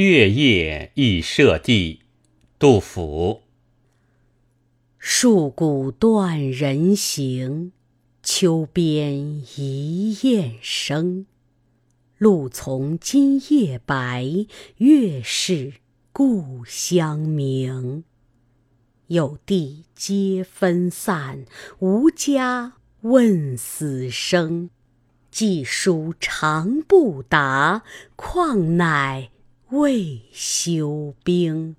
月夜忆舍弟，杜甫。戍鼓断人行，秋边一雁声。露从今夜白，月是故乡明。有地皆分散，无家问死生。寄书长不达，况乃未休兵。